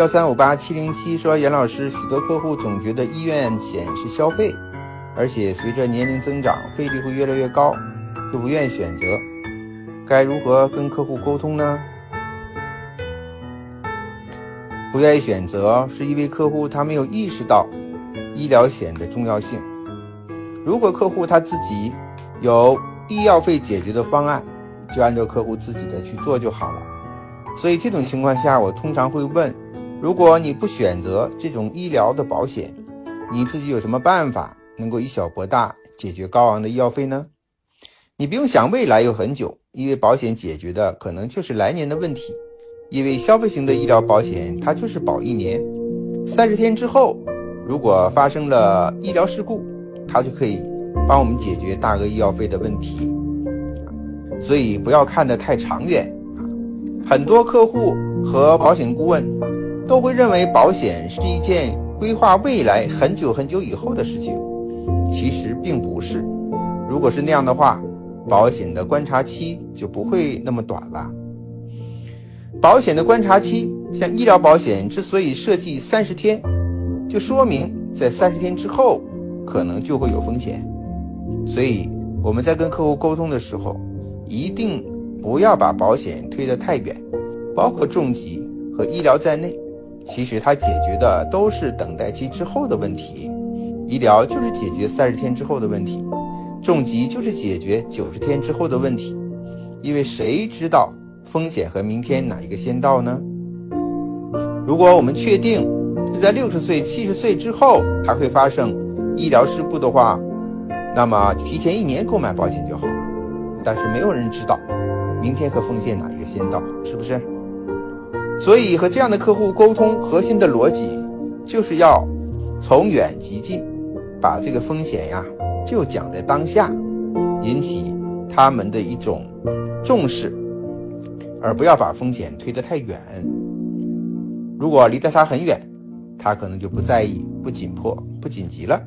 幺三五八七零七说：“严老师，许多客户总觉得医院险是消费，而且随着年龄增长，费率会越来越高，就不愿意选择。该如何跟客户沟通呢？”不愿意选择，是因为客户他没有意识到医疗险的重要性。如果客户他自己有医药费解决的方案，就按照客户自己的去做就好了。所以这种情况下，我通常会问。如果你不选择这种医疗的保险，你自己有什么办法能够以小博大，解决高昂的医药费呢？你不用想未来有很久，因为保险解决的可能就是来年的问题。因为消费型的医疗保险，它就是保一年，三十天之后，如果发生了医疗事故，它就可以帮我们解决大额医药费的问题。所以不要看得太长远啊！很多客户和保险顾问。都会认为保险是一件规划未来很久很久以后的事情，其实并不是。如果是那样的话，保险的观察期就不会那么短了。保险的观察期，像医疗保险之所以设计三十天，就说明在三十天之后可能就会有风险。所以我们在跟客户沟通的时候，一定不要把保险推得太远，包括重疾和医疗在内。其实它解决的都是等待期之后的问题，医疗就是解决三十天之后的问题，重疾就是解决九十天之后的问题。因为谁知道风险和明天哪一个先到呢？如果我们确定是在六十岁、七十岁之后它会发生医疗事故的话，那么提前一年购买保险就好了。但是没有人知道明天和风险哪一个先到，是不是？所以和这样的客户沟通，核心的逻辑就是要从远及近，把这个风险呀就讲在当下，引起他们的一种重视，而不要把风险推得太远。如果离得他很远，他可能就不在意、不紧迫、不紧急了。